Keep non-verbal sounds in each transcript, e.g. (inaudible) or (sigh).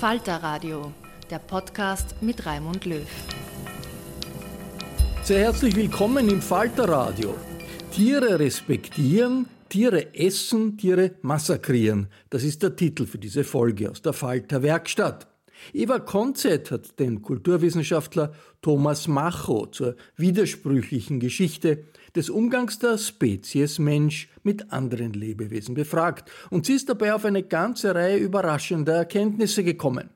Falter Radio, der Podcast mit Raimund Löw. Sehr herzlich willkommen im Falter Radio. Tiere respektieren, Tiere essen, Tiere massakrieren. Das ist der Titel für diese Folge aus der Falter Werkstatt. Eva Konzett hat den Kulturwissenschaftler Thomas Macho zur widersprüchlichen Geschichte des Umgangs der Spezies Mensch mit anderen Lebewesen befragt und sie ist dabei auf eine ganze Reihe überraschender Erkenntnisse gekommen.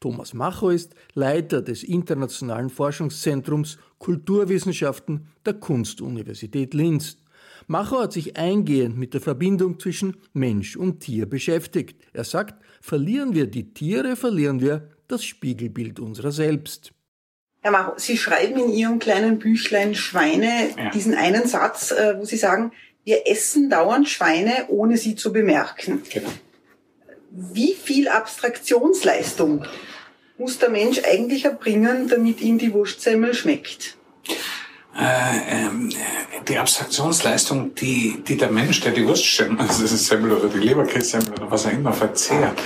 Thomas Macho ist Leiter des Internationalen Forschungszentrums Kulturwissenschaften der Kunstuniversität Linz. Macho hat sich eingehend mit der Verbindung zwischen Mensch und Tier beschäftigt. Er sagt, verlieren wir die Tiere, verlieren wir das Spiegelbild unserer selbst. Herr Macho, Sie schreiben in Ihrem kleinen Büchlein Schweine ja. diesen einen Satz, äh, wo Sie sagen, wir essen dauernd Schweine, ohne sie zu bemerken. Genau. Wie viel Abstraktionsleistung muss der Mensch eigentlich erbringen, damit ihm die Wurstsemmel schmeckt? Äh, ähm, die Abstraktionsleistung, die, die der Mensch, der die Wurstsemmel, (laughs) also das ist Semmel oder die Leberkässemmel oder was auch immer verzehrt,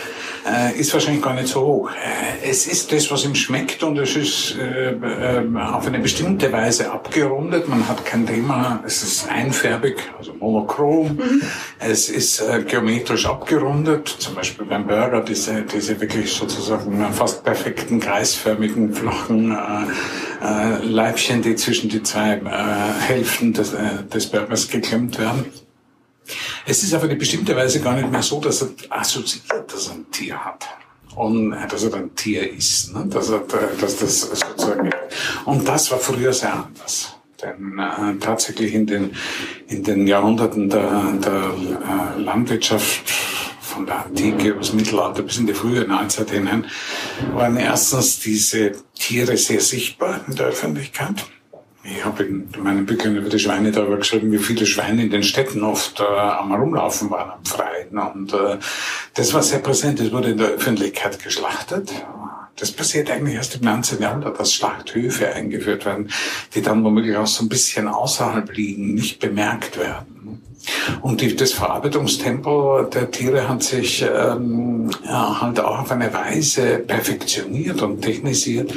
äh, ist wahrscheinlich gar nicht so hoch. Äh, es ist das, was ihm schmeckt und es ist äh, äh, auf eine bestimmte Weise abgerundet. Man hat kein Thema, es ist einfärbig, also monochrom. Mhm. Es ist äh, geometrisch abgerundet, zum Beispiel beim Burger diese, diese wirklich sozusagen fast perfekten, kreisförmigen, flachen äh, äh, Leibchen, die zwischen die zwei Hälften des, äh, des Burgers geklemmt werden. Es ist auf eine bestimmte Weise gar nicht mehr so, dass er assoziiert, dass er ein Tier hat. Und äh, dass er ein Tier ist. Ne? Dass, er, dass das sozusagen, und das war früher sehr anders. Denn äh, tatsächlich in den, in den Jahrhunderten der, der äh, Landwirtschaft von der Antike das Mittelalter bis in die frühe Neuzeit hinein waren erstens diese Tiere sehr sichtbar in der Öffentlichkeit. Ich habe in meinen Büchern über die Schweine darüber geschrieben, wie viele Schweine in den Städten oft äh, am Rumlaufen waren am Freien. Und äh, das war sehr präsent. Es wurde in der Öffentlichkeit geschlachtet. Das passiert eigentlich erst im 19. Jahrhundert, dass Schlachthöfe eingeführt werden, die dann womöglich auch so ein bisschen außerhalb liegen, nicht bemerkt werden. Und die, das Verarbeitungstempo der Tiere hat sich ähm, ja, halt auch auf eine Weise perfektioniert und technisiert,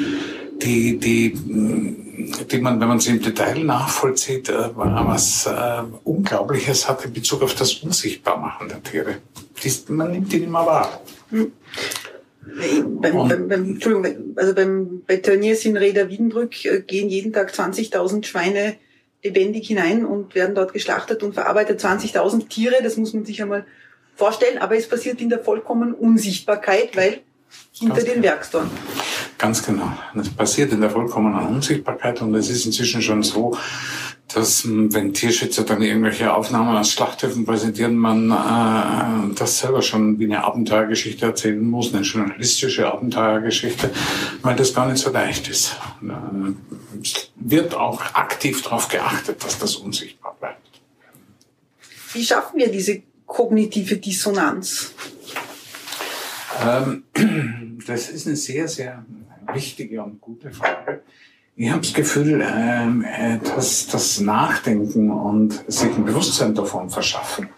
die, die die man, wenn man sie im Detail nachvollzieht, äh, was äh, Unglaubliches hat in Bezug auf das Unsichtbarmachen der Tiere. Dies, man nimmt die nicht mehr wahr. Hm. Beim, beim, beim, Entschuldigung, also beim, bei Tönnies in Reda Wiedenbrück äh, gehen jeden Tag 20.000 Schweine lebendig hinein und werden dort geschlachtet und verarbeitet. 20.000 Tiere, das muss man sich einmal vorstellen, aber es passiert in der vollkommenen Unsichtbarkeit, weil hinter Ganz den genau. Werkstoren. Ganz genau. Das passiert in der vollkommenen Unsichtbarkeit und es ist inzwischen schon so, dass wenn Tierschützer dann irgendwelche Aufnahmen aus Schlachthöfen präsentieren, man äh, das selber schon wie eine Abenteuergeschichte erzählen muss, eine journalistische Abenteuergeschichte, weil das gar nicht so leicht ist. Äh, es wird auch aktiv darauf geachtet, dass das unsichtbar bleibt. Wie schaffen wir diese kognitive Dissonanz? Ähm, (clears throat) das ist eine sehr, sehr wichtige und gute Frage. Ich habe das Gefühl, ähm, äh, dass das Nachdenken und sich ein Bewusstsein davon verschaffen,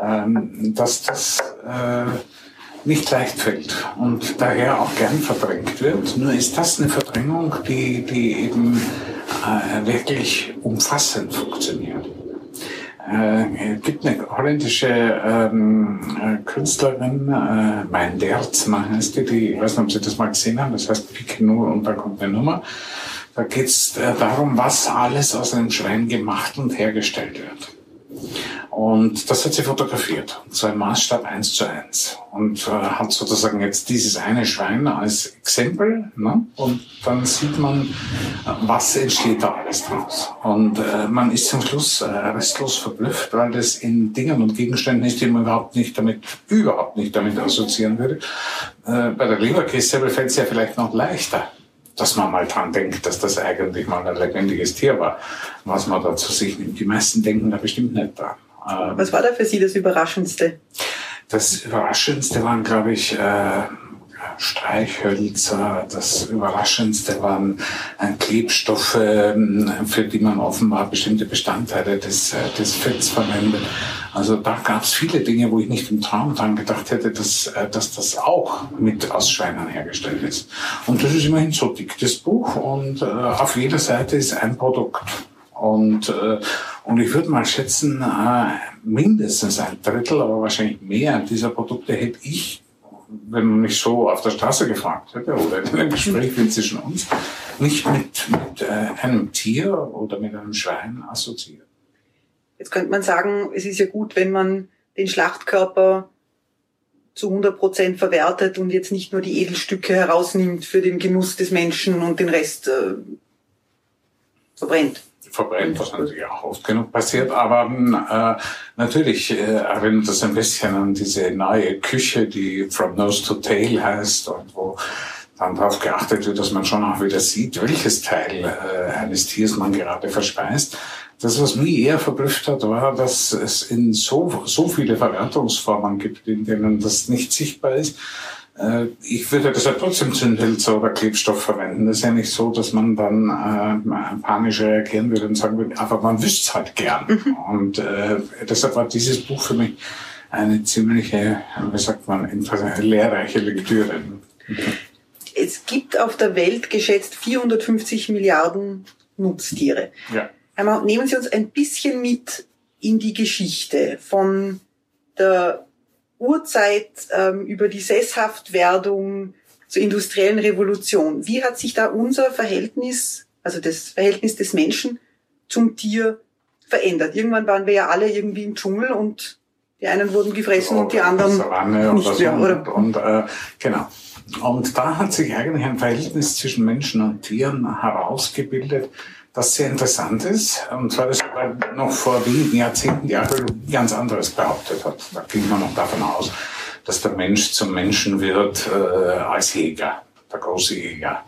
ähm, dass das äh, nicht leicht fällt und daher auch gern verdrängt wird. Nur ist das eine Verdrängung, die, die eben äh, wirklich umfassend funktioniert. Äh, gibt eine holländische ähm, äh, Künstlerin, äh, mein Derzma heißt die, die, ich weiß nicht, ob Sie das mal gesehen haben, das heißt Pick nur und da kommt eine Nummer. Da geht es äh, darum, was alles aus einem Schwein gemacht und hergestellt wird. Und das hat sie fotografiert, so ein Maßstab eins zu eins Und äh, hat sozusagen jetzt dieses eine Schwein als Exempel. Ne? Und dann sieht man, äh, was entsteht da alles draus. Und äh, man ist zum Schluss äh, restlos verblüfft, weil das in Dingen und Gegenständen ist, die man überhaupt nicht damit, überhaupt nicht damit assoziieren würde. Äh, bei der Leberkäse fällt es ja vielleicht noch leichter dass man mal dran denkt, dass das eigentlich mal ein lebendiges Tier war, was man da zu sich nimmt. Die meisten denken da bestimmt nicht dran. Ähm, was war da für Sie das Überraschendste? Das Überraschendste waren, glaube ich, äh, Streichhölzer. Das Überraschendste waren äh, Klebstoffe, ähm, für die man offenbar bestimmte Bestandteile des, äh, des Fetts verwendet. Also da gab es viele Dinge, wo ich nicht im Traum dran gedacht hätte, dass, dass das auch mit aus Schweinen hergestellt ist. Und das ist immerhin so dick, das Buch. Und auf jeder Seite ist ein Produkt. Und, äh, und ich würde mal schätzen, äh, mindestens ein Drittel, aber wahrscheinlich mehr dieser Produkte hätte ich wenn man mich so auf der Straße gefragt hätte oder in einem Gespräch wie zwischen uns, nicht mit, mit äh, einem Tier oder mit einem Schwein assoziiert. Jetzt könnte man sagen, es ist ja gut, wenn man den Schlachtkörper zu 100 Prozent verwertet und jetzt nicht nur die Edelstücke herausnimmt für den Genuss des Menschen und den Rest äh, verbrennt verbrennt, was natürlich auch oft genug passiert. Aber äh, natürlich äh, erinnert das ein bisschen an diese neue Küche, die From Nose to Tail heißt und wo dann darauf geachtet wird, dass man schon auch wieder sieht, welches Teil äh, eines Tiers man gerade verspeist. Das, was mich eher verblüfft hat, war, dass es in so, so viele Verwertungsformen gibt, in denen das nicht sichtbar ist ich würde deshalb trotzdem Zündhölzer oder Klebstoff verwenden. Das ist ja nicht so, dass man dann äh, panisch reagieren würde und sagen würde, aber man wüsste es halt gern. Mhm. Und äh, deshalb war dieses Buch für mich eine ziemliche, wie sagt man, lehrreiche Lektüre. Es gibt auf der Welt geschätzt 450 Milliarden Nutztiere. Ja. Einmal nehmen Sie uns ein bisschen mit in die Geschichte von der Urzeit ähm, über die Sesshaftwerdung zur industriellen Revolution. Wie hat sich da unser Verhältnis, also das Verhältnis des Menschen zum Tier verändert? Irgendwann waren wir ja alle irgendwie im Dschungel und die einen wurden gefressen und die anderen nicht mehr. Oder? Und, und äh, genau. Und da hat sich eigentlich ein Verhältnis zwischen Menschen und Tieren herausgebildet, das sehr interessant ist. Und zwar, dass noch vor wenigen Jahrzehnten die Archäologie ganz anderes behauptet hat. Da ging man noch davon aus, dass der Mensch zum Menschen wird äh, als Jäger der große Jäger.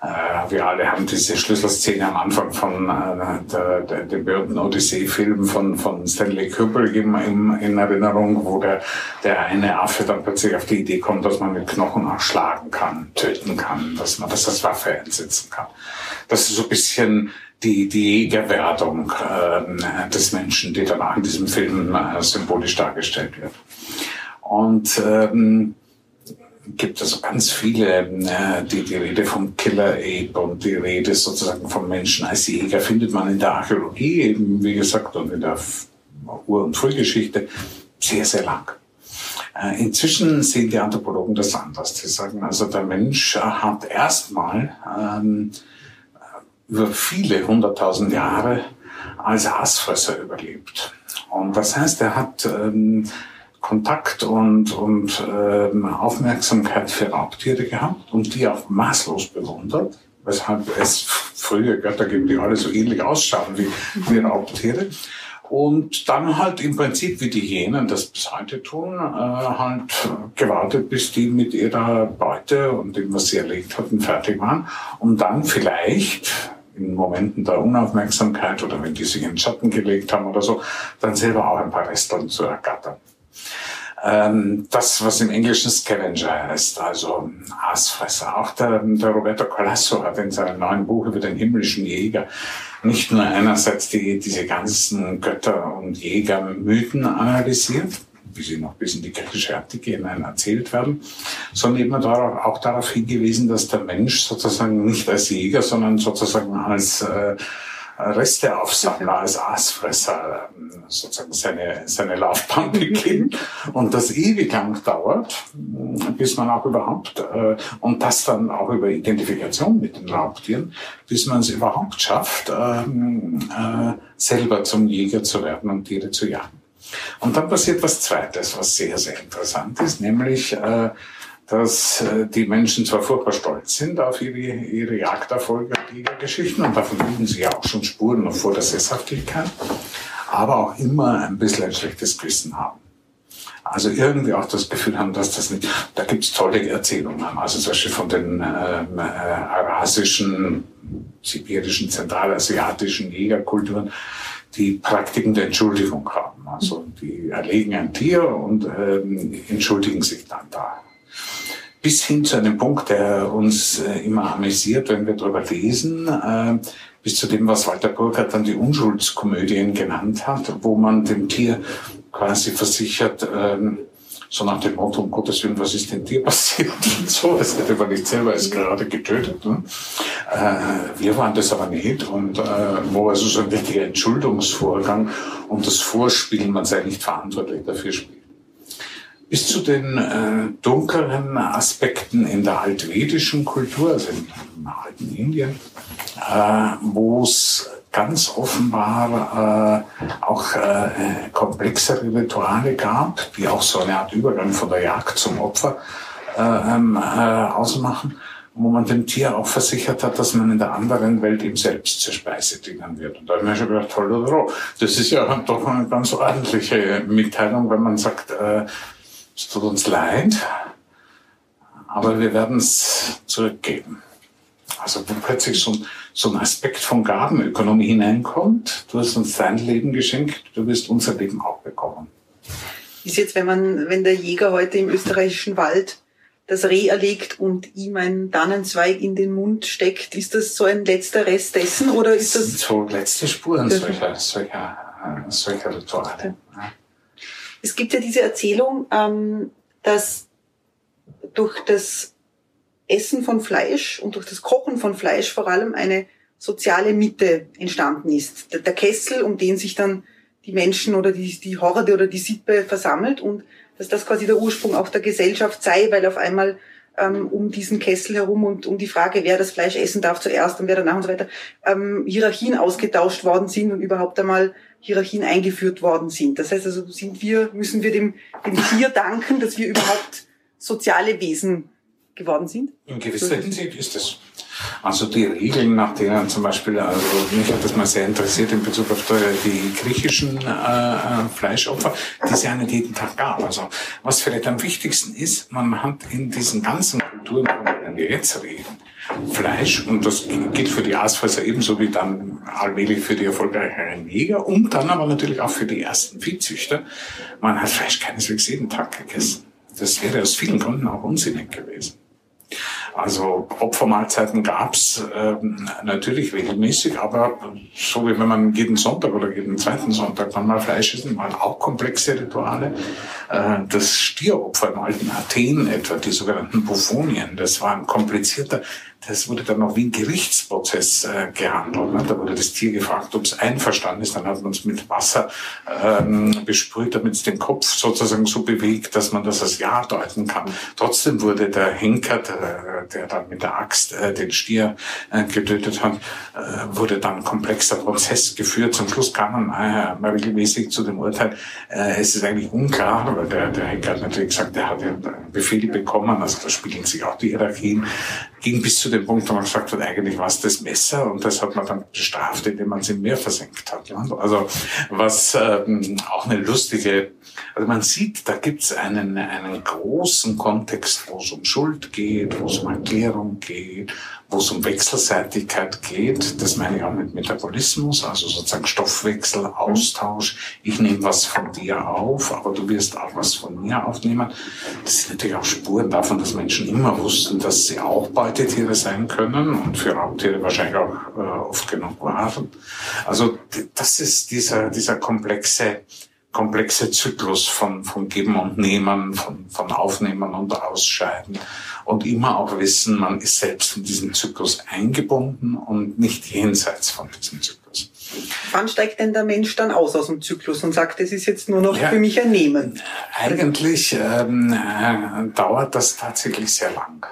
Äh, wir alle haben diese Schlüsselszene am Anfang von äh, dem berühmten Odyssee-Film von, von Stanley Kubrick im, im, in Erinnerung, wo der, der eine Affe dann plötzlich auf die Idee kommt, dass man mit Knochen auch schlagen kann, töten kann, dass man das als Waffe einsetzen kann. Das ist so ein bisschen die, die Jägerwerdung äh, des Menschen, die danach in diesem Film äh, symbolisch dargestellt wird. Und ähm, gibt es also ganz viele, äh, die, die Rede vom Killer Ape und die Rede sozusagen vom Menschen als Jäger findet man in der Archäologie eben, wie gesagt, und in der Ur- und Frühgeschichte sehr, sehr lang. Äh, inzwischen sehen die Anthropologen das anders. Sie sagen also, der Mensch hat erstmal ähm, über viele hunderttausend Jahre als Aasfresser überlebt. Und das heißt, er hat ähm, Kontakt und, und ähm, Aufmerksamkeit für Raubtiere gehabt und die auch maßlos bewundert, weshalb es frühe Götter gibt, die alle so ähnlich ausschauen wie, wie Raubtiere. Und dann halt im Prinzip, wie die Hyänen das bis heute tun, äh, halt gewartet, bis die mit ihrer Beute und dem, was sie erlegt hatten, fertig waren, um dann vielleicht in Momenten der Unaufmerksamkeit oder wenn die sich in den Schatten gelegt haben oder so, dann selber auch ein paar Resteln zu ergattern. Ähm, das, was im Englischen Scavenger heißt, also Aasfresser. Auch der, der Roberto Colasso hat in seinem neuen Buch über den himmlischen Jäger nicht nur einerseits die, diese ganzen Götter- und Jägermythen analysiert, wie sie noch bis in die griechische Antike hinein erzählt werden, sondern eben auch darauf hingewiesen, dass der Mensch sozusagen nicht als Jäger, sondern sozusagen als äh, Resteaufsammler, als Aasfresser ähm, sozusagen seine, seine Laufbahn (laughs) beginnt und das ewig lang dauert, bis man auch überhaupt, äh, und das dann auch über Identifikation mit den Raubtieren, bis man es überhaupt schafft, ähm, äh, selber zum Jäger zu werden und Tiere zu jagen. Und dann passiert was Zweites, was sehr, sehr interessant ist, nämlich äh, dass äh, die Menschen zwar furchtbar stolz sind auf ihre, ihre Jagderfolge und Jägergeschichten und davon bilden sie ja auch schon Spuren noch vor der Sesshaftigkeit, aber auch immer ein bisschen ein schlechtes Gewissen haben. Also irgendwie auch das Gefühl haben, dass das nicht, da gibt's tolle Erzählungen, also zum Beispiel von den ähm, äh, eurasischen, sibirischen, zentralasiatischen Jägerkulturen, die Praktiken der Entschuldigung haben. Also die erlegen ein Tier und ähm, entschuldigen sich dann da bis hin zu einem Punkt, der uns äh, immer amüsiert, wenn wir darüber lesen, äh, bis zu dem, was Walter Burkhardt dann die Unschuldskomödien genannt hat, wo man dem Tier quasi versichert, ähm, so nach dem Motto, um Gottes Willen, was ist denn dir passiert (laughs) und so, es hätte man nicht selber es gerade getötet. Ne? Äh, wir waren das aber nicht und äh, wo also so ein richtiger Entschuldungsvorgang und das Vorspielen, man sei nicht verantwortlich dafür spielt bis zu den äh, dunkleren Aspekten in der altvedischen Kultur, also im alten Indien, äh, wo es ganz offenbar äh, auch äh, komplexere Rituale gab, die auch so eine Art Übergang von der Jagd zum Opfer äh, ähm, äh, ausmachen, wo man dem Tier auch versichert hat, dass man in der anderen Welt ihm selbst zur Speise dienen wird. Und da habe ich mir schon gedacht, toll oder roh. Das ist ja doch eine ganz ordentliche Mitteilung, wenn man sagt, äh, es tut uns leid, aber wir werden es zurückgeben. Also wo plötzlich so ein, so ein Aspekt von Gabenökonomie hineinkommt, du hast uns dein Leben geschenkt, du wirst unser Leben auch bekommen. Ist jetzt, wenn man, wenn der Jäger heute im österreichischen Wald das Reh erlegt und ihm einen Tannenzweig in den Mund steckt, ist das so ein letzter Rest dessen oder ist das? das so letzte Spuren solcher, solcher, äh, solcher Rituale. Ja. Es gibt ja diese Erzählung, ähm, dass durch das Essen von Fleisch und durch das Kochen von Fleisch vor allem eine soziale Mitte entstanden ist. Der Kessel, um den sich dann die Menschen oder die, die Horde oder die Sippe versammelt und dass das quasi der Ursprung auch der Gesellschaft sei, weil auf einmal ähm, um diesen Kessel herum und um die Frage, wer das Fleisch essen darf zuerst und wer danach und so weiter, ähm, Hierarchien ausgetauscht worden sind und überhaupt einmal Hierarchien eingeführt worden sind. Das heißt also, sind wir, müssen wir dem, dem Tier danken, dass wir überhaupt soziale Wesen geworden sind? In gewisser Hinsicht ist es. Also die Regeln, nach denen zum Beispiel, also mich hat das mal sehr interessiert in Bezug auf die griechischen äh, Fleischopfer, die es ja nicht jeden Tag gab. Also was vielleicht am wichtigsten ist, man hat in diesen ganzen Kulturen, von denen wir jetzt reden, Fleisch, und das gilt für die Aasfresser ebenso wie dann allmählich für die erfolgreicheren Jäger und dann aber natürlich auch für die ersten Viehzüchter. Man hat Fleisch keineswegs jeden Tag gegessen. Das wäre aus vielen Gründen auch unsinnig gewesen. Also Opfermahlzeiten gab's ähm, natürlich regelmäßig, aber so wie wenn man jeden Sonntag oder jeden zweiten Sonntag mal Fleisch essen, waren auch komplexe Rituale. Äh, das Stieropfer im alten Athen etwa, die sogenannten Buffonien, das war ein komplizierter das wurde dann noch wie ein Gerichtsprozess äh, gehandelt. Ne? Da wurde das Tier gefragt, ob es einverstanden ist. Dann hat man es mit Wasser ähm, besprüht, damit es den Kopf sozusagen so bewegt, dass man das als Ja deuten kann. Trotzdem wurde der Henker, der, der dann mit der Axt äh, den Stier äh, getötet hat, äh, wurde dann komplexer Prozess geführt. Zum Schluss kam man äh, regelmäßig zu dem Urteil, äh, es ist eigentlich unklar, weil der, der Henker hat natürlich gesagt, der hat ja Befehle bekommen, also da spiegeln sich auch die Hierarchien, ging bis zu dem Punkt, wo man gesagt hat, eigentlich war es das Messer und das hat man dann bestraft, indem man es im Meer versenkt hat. Also was ähm, auch eine lustige, also man sieht, da gibt es einen, einen großen Kontext, wo es um Schuld geht, wo es um Erklärung geht, wo es um Wechselseitigkeit geht. Das meine ich auch mit Metabolismus, also sozusagen Stoffwechsel, Austausch. Ich nehme was von dir auf, aber du wirst auch was von mir aufnehmen. Das sind natürlich auch Spuren davon, dass Menschen immer wussten, dass sie auch Beutetiere sein können und für Raubtiere wahrscheinlich auch äh, oft genug waren. Also das ist dieser, dieser komplexe komplexe Zyklus von, von Geben und Nehmen, von, von Aufnehmen und Ausscheiden und immer auch wissen, man ist selbst in diesen Zyklus eingebunden und nicht jenseits von diesem Zyklus. Wann steigt denn der Mensch dann aus aus dem Zyklus und sagt, das ist jetzt nur noch ja, für mich ein Nehmen? Eigentlich ähm, äh, dauert das tatsächlich sehr lang.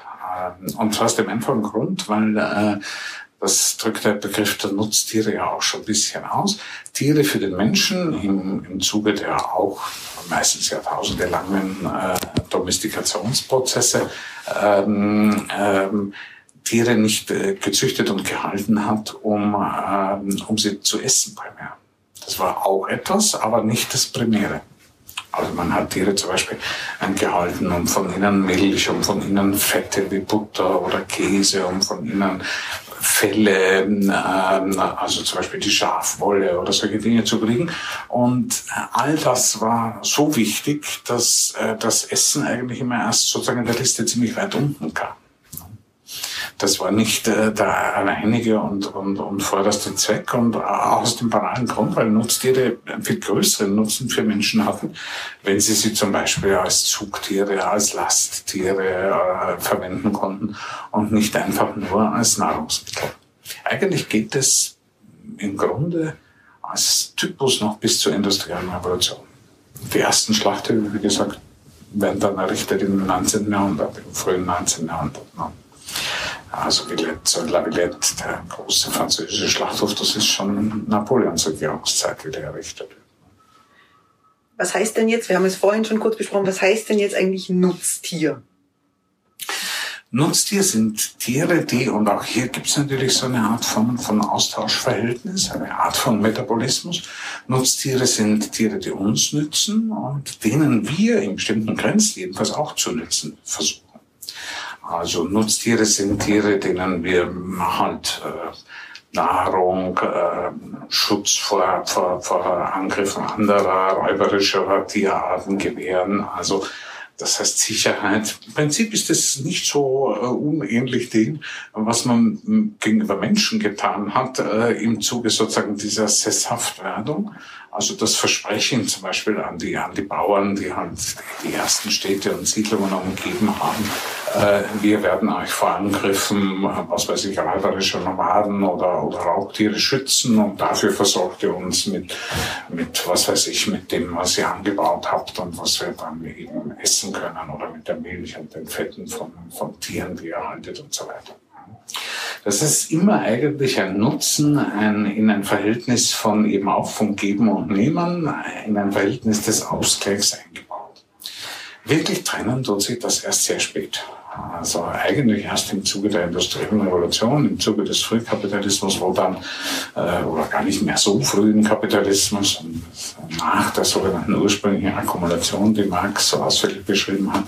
Ähm, und zwar aus dem einfachen Grund, weil äh, das drückt der Begriff der Nutztiere ja auch schon ein bisschen aus. Tiere für den Menschen im, im Zuge der auch meistens jahrtausende langen äh, Domestikationsprozesse ähm, ähm, Tiere nicht äh, gezüchtet und gehalten hat, um, ähm, um sie zu essen primär. Das war auch etwas, aber nicht das Primäre. Also man hat Tiere zum Beispiel gehalten, um von ihnen Milch, um von ihnen Fette wie Butter oder Käse, um von ihnen Felle, ähm, also zum Beispiel die Schafwolle oder solche Dinge zu kriegen. Und all das war so wichtig, dass äh, das Essen eigentlich immer erst sozusagen in der Liste ziemlich weit unten kam. Das war nicht äh, der alleinige und, und, und vorderste Zweck und auch aus dem banalen Grund, weil Nutztiere viel größeren Nutzen für Menschen hatten, wenn sie sie zum Beispiel als Zugtiere, als Lasttiere äh, verwenden konnten und nicht einfach nur als Nahrungsmittel. Eigentlich geht es im Grunde als Typus noch bis zur industriellen Revolution. Die ersten Schlachthöfe, wie gesagt, werden dann errichtet im 19. Jahrhundert, im frühen 19. Jahrhundert. Also Villette, La Villette, der große französische Schlachthof, das ist schon Napoleons Regierungszeit wieder errichtet. Was heißt denn jetzt, wir haben es vorhin schon kurz besprochen, was heißt denn jetzt eigentlich Nutztier? Nutztier sind Tiere, die, und auch hier gibt es natürlich so eine Art von, von Austauschverhältnis, eine Art von Metabolismus. Nutztiere sind Tiere, die uns nützen und denen wir in bestimmten Grenzen jedenfalls auch zu nützen versuchen. Also Nutztiere sind Tiere, denen wir halt äh, Nahrung, äh, Schutz vor, vor, vor Angriffen anderer räuberischer Tierarten gewähren. Also das heißt Sicherheit. Im Prinzip ist es nicht so äh, unähnlich dem, was man gegenüber Menschen getan hat äh, im Zuge sozusagen dieser Sesshaftwerdung. Also das Versprechen zum Beispiel an die, an die Bauern, die halt die ersten Städte und Siedlungen umgeben haben, wir werden euch vor Angriffen, was weiß ich, räuberischer Nomaden oder, oder Raubtiere schützen und dafür versorgt ihr uns mit, mit, was weiß ich, mit dem, was ihr angebaut habt und was wir dann eben essen können oder mit der Milch und den Fetten von, von Tieren, die ihr haltet und so weiter. Das ist immer eigentlich ein Nutzen ein, in ein Verhältnis von eben auch von Geben und Nehmen, in ein Verhältnis des Ausgleichs eingebaut. Wirklich trennen tut sich das erst sehr spät. Also eigentlich erst im Zuge der industriellen Revolution, im Zuge des Frühkapitalismus, wo dann, äh, oder gar nicht mehr so frühen Kapitalismus, nach der sogenannten ursprünglichen Akkumulation, die Marx so ausführlich beschrieben hat,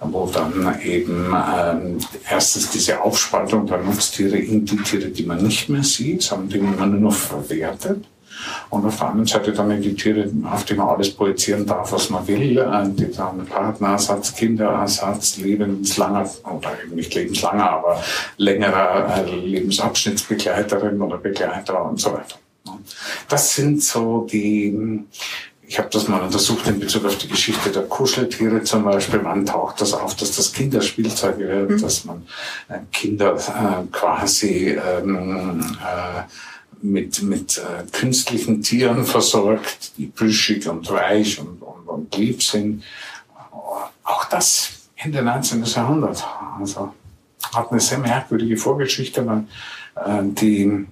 wo dann eben ähm, erstens diese Aufspaltung der Nutztiere in die Tiere, die man nicht mehr sieht, sondern die man nur noch verwertet. Und auf der anderen Seite dann die Tiere, auf die man alles projizieren darf, was man will, die dann Partnerersatz, Kinderersatz, lebenslanger, oder eben nicht lebenslanger, aber längerer äh, Lebensabschnittsbegleiterin oder Begleiter und so weiter. Das sind so die, ich habe das mal untersucht in Bezug auf die Geschichte der Kuscheltiere zum Beispiel. Man taucht das auf, dass das Kinderspielzeuge werden, mhm. dass man äh, Kinder äh, quasi ähm, äh, mit, mit äh, künstlichen Tieren versorgt, die plüschig und weich und, und, und lieb sind. Auch das Ende 19. Jahrhundert. Also hat eine sehr merkwürdige Vorgeschichte. Man, äh, die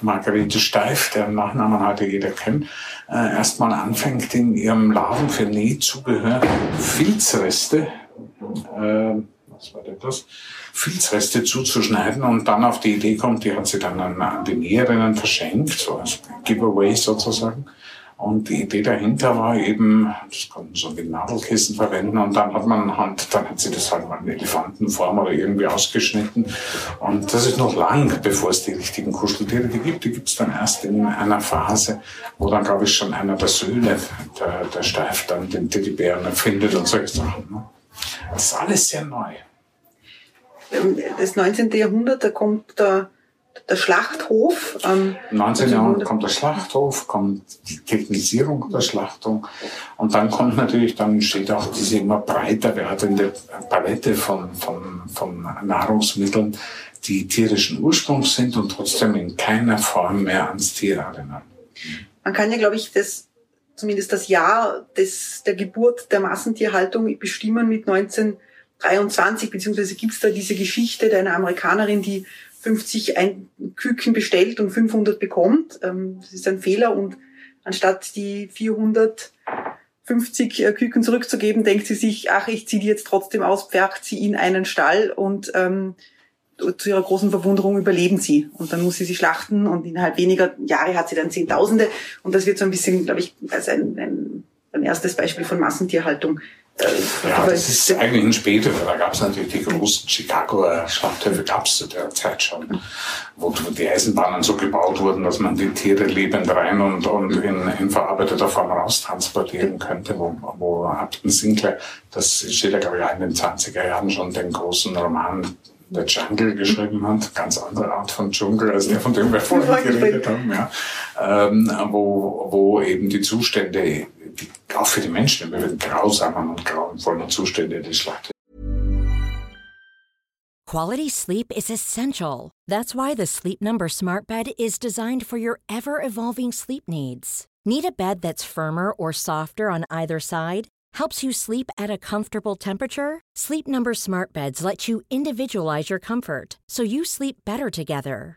Margarete Steif, deren Nachnamen heute jeder kennt, äh, erstmal anfängt, in ihrem Laden für Nähzubehör Filzreste, äh, denn das? Filzreste zuzuschneiden und dann auf die Idee kommt, die hat sie dann an, an die Näherinnen verschenkt, so als Giveaway sozusagen. Und die Idee dahinter war eben, das konnten so wie Nadelkissen verwenden und dann hat man Hand, dann hat sie das halt mal in Elefantenform oder irgendwie ausgeschnitten. Und das ist noch lang, bevor es die richtigen Kuscheltiere gibt. Die gibt es dann erst in einer Phase, wo dann, glaube ich, schon einer der Söhne, der, der Steif, dann den Teddybären erfindet und solche Sachen. Ne? Das ist alles sehr neu. Das 19. Jahrhundert, da kommt der der Schlachthof. Ähm, 19. Jahrhundert kommt der Schlachthof, kommt die Technisierung der Schlachtung und dann kommt natürlich, dann steht auch diese immer breiter werdende Palette von, von, von Nahrungsmitteln, die tierischen Ursprungs sind und trotzdem in keiner Form mehr ans Tier erinnern. Man kann ja, glaube ich, das zumindest das Jahr des, der Geburt der Massentierhaltung bestimmen mit 1923, beziehungsweise gibt es da diese Geschichte der einer Amerikanerin, die 50 ein Küken bestellt und 500 bekommt. Ähm, das ist ein Fehler und anstatt die 450 äh, Küken zurückzugeben, denkt sie sich, ach, ich ziehe die jetzt trotzdem aus, pfercht sie in einen Stall und ähm, zu ihrer großen Verwunderung überleben sie. Und dann muss sie sie schlachten und innerhalb weniger Jahre hat sie dann Zehntausende. Und das wird so ein bisschen, glaube ich, als ein, ein, ein erstes Beispiel von Massentierhaltung ja, das ist eigentlich ein späterer. Da gab es natürlich die großen Chicagoer Schlachthöfe, gab es zu der Zeit schon, wo die Eisenbahnen so gebaut wurden, dass man die Tiere lebend rein und, und in, in verarbeiteter Form raustransportieren könnte, wo, wo Upton Sinclair, das steht ja glaube ich in den 20er Jahren schon, den großen Roman der Jungle geschrieben hat, ganz andere Art von Dschungel als der, von dem wir (laughs) vorhin geredet haben, ja, ähm, wo, wo eben die Zustände auch für die Menschen grausamen und grauenvollen Zustände des Schlachtes. Quality sleep is essential. That's why the Sleep Number Smart Bed is designed for your ever-evolving sleep needs. Need a bed that's firmer or softer on either side? Helps you sleep at a comfortable temperature? Sleep Number Smart Beds let you individualize your comfort so you sleep better together.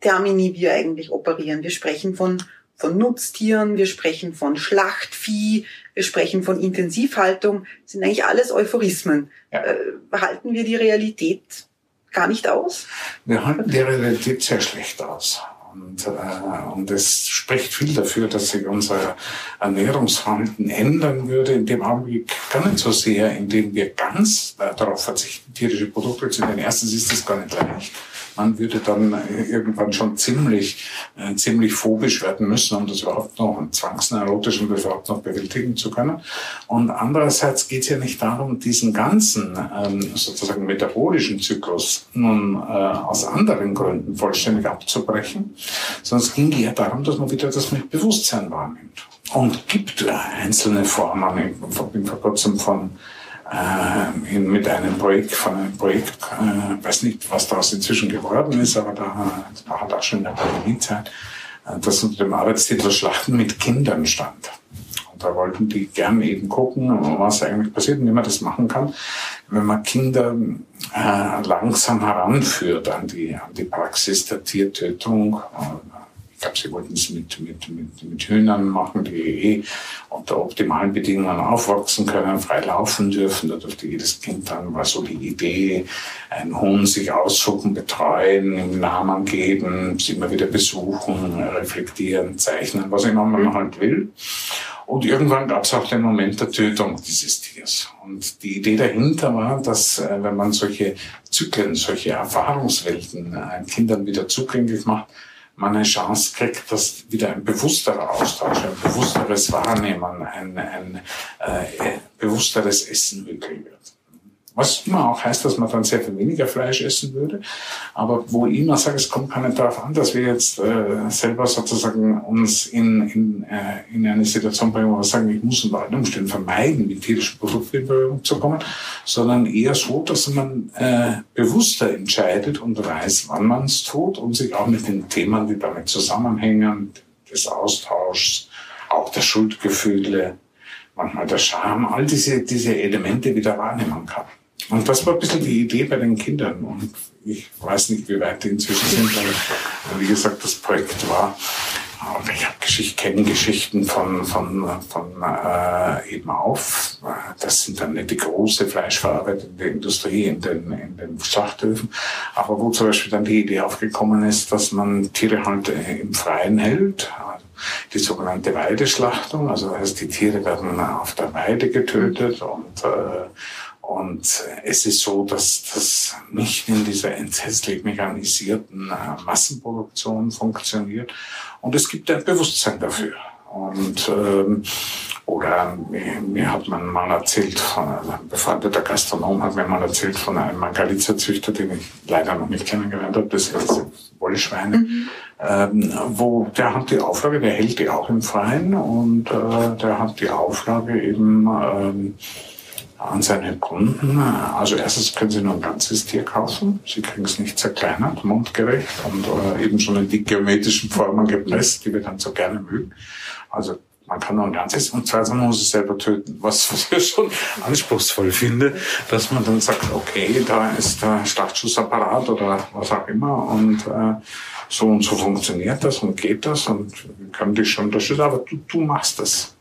Termini wir eigentlich operieren. Wir sprechen von, von Nutztieren, wir sprechen von Schlachtvieh, wir sprechen von Intensivhaltung. Das sind eigentlich alles Euphorismen. Ja. Äh, halten wir die Realität gar nicht aus? Wir halten die Realität sehr schlecht aus. Und, äh, und es spricht viel dafür, dass sich unser Ernährungsverhalten ändern würde, in dem Augenblick gar nicht so sehr, indem wir ganz äh, darauf verzichten, tierische Produkte zu nehmen. Erstens ist das gar nicht leicht man würde dann irgendwann schon ziemlich, äh, ziemlich phobisch werden müssen, um das überhaupt noch, zwangsneurotisch, um das überhaupt noch bewältigen zu können. Und andererseits geht es ja nicht darum, diesen ganzen ähm, sozusagen metabolischen Zyklus nun äh, aus anderen Gründen vollständig abzubrechen, sondern es ging ja darum, dass man wieder das mit Bewusstsein wahrnimmt. Und gibt einzelne Formen, ich bin vor kurzem von äh, in, mit einem Projekt von einem Projekt, äh, weiß nicht, was daraus inzwischen geworden ist, aber da, hat auch schon in der Pandemiezeit, äh, das unter dem Arbeitstitel Schlachten mit Kindern stand. Und da wollten die gern eben gucken, was eigentlich passiert und wie man das machen kann, wenn man Kinder äh, langsam heranführt an die, an die Praxis der Tiertötung, äh, ich glaube, sie wollten es mit, mit, mit, mit Hühnern machen, die eh unter optimalen Bedingungen aufwachsen können, frei laufen dürfen. Da durfte jedes Kind dann, war so die Idee, einen Huhn sich aussuchen, betreuen, ihm Namen geben, sie immer wieder besuchen, reflektieren, zeichnen, was immer man halt will. Und irgendwann gab es auch den Moment der Tötung dieses Tiers. Und die Idee dahinter war, dass äh, wenn man solche Zyklen, solche Erfahrungswelten äh, Kindern wieder zugänglich macht, man eine Chance kriegt, dass wieder ein bewussterer Austausch, ein bewussteres Wahrnehmen, ein, ein äh, bewussteres Essen möglich wird. Was immer auch heißt, dass man dann sehr viel weniger Fleisch essen würde. Aber wo ich immer sage, es kommt gar nicht darauf an, dass wir jetzt äh, selber sozusagen uns in, in, äh, in eine Situation bringen, wo wir sagen, ich muss unter allen Umständen vermeiden, mit tierischen Produkten in Berührung zu kommen, sondern eher so, dass man äh, bewusster entscheidet und weiß, wann man es tut und sich auch mit den Themen, die damit zusammenhängen, des Austauschs, auch der Schuldgefühle, manchmal der Scham, all diese, diese Elemente wieder wahrnehmen kann. Und das war ein bisschen die Idee bei den Kindern. Und ich weiß nicht, wie weit die inzwischen sind, weil, wie gesagt, das Projekt war. Und ich habe Geschichte, kenne Geschichten von, von, von äh, eben auf. Das sind dann nicht die große fleischverarbeitende Industrie in den, in den Schlachthöfen. Aber wo zum Beispiel dann die Idee aufgekommen ist, dass man Tiere halt äh, im Freien hält. Die sogenannte Weideschlachtung. Also das heißt, die Tiere werden auf der Weide getötet und äh, und es ist so, dass das nicht in dieser entsetzlich mechanisierten äh, Massenproduktion funktioniert. Und es gibt ein Bewusstsein dafür. Und ähm, oder mir, mir hat man mal erzählt, von, also ein befreundeter Gastronom hat mir mal erzählt von einem Galizierzüchter, den ich leider noch nicht kennengelernt habe, das sind Wollschweine, mhm. ähm, wo der hat die Auflage, der hält die auch im Freien und äh, der hat die Auflage eben ähm, an seine Kunden. Also erstens können Sie nur ein ganzes Tier kaufen. Sie kriegen es nicht zerkleinert, mundgerecht und äh, eben schon in die geometrischen Formen gepresst, die wir dann so gerne mögen. Also man kann nur ein ganzes und zweitens muss es selber töten, was, was ich schon anspruchsvoll finde, dass man dann sagt, okay, da ist der Schlachtschussapparat oder was auch immer und äh, so und so funktioniert das und geht das und kann dich schon unterstützen, aber du, du machst das.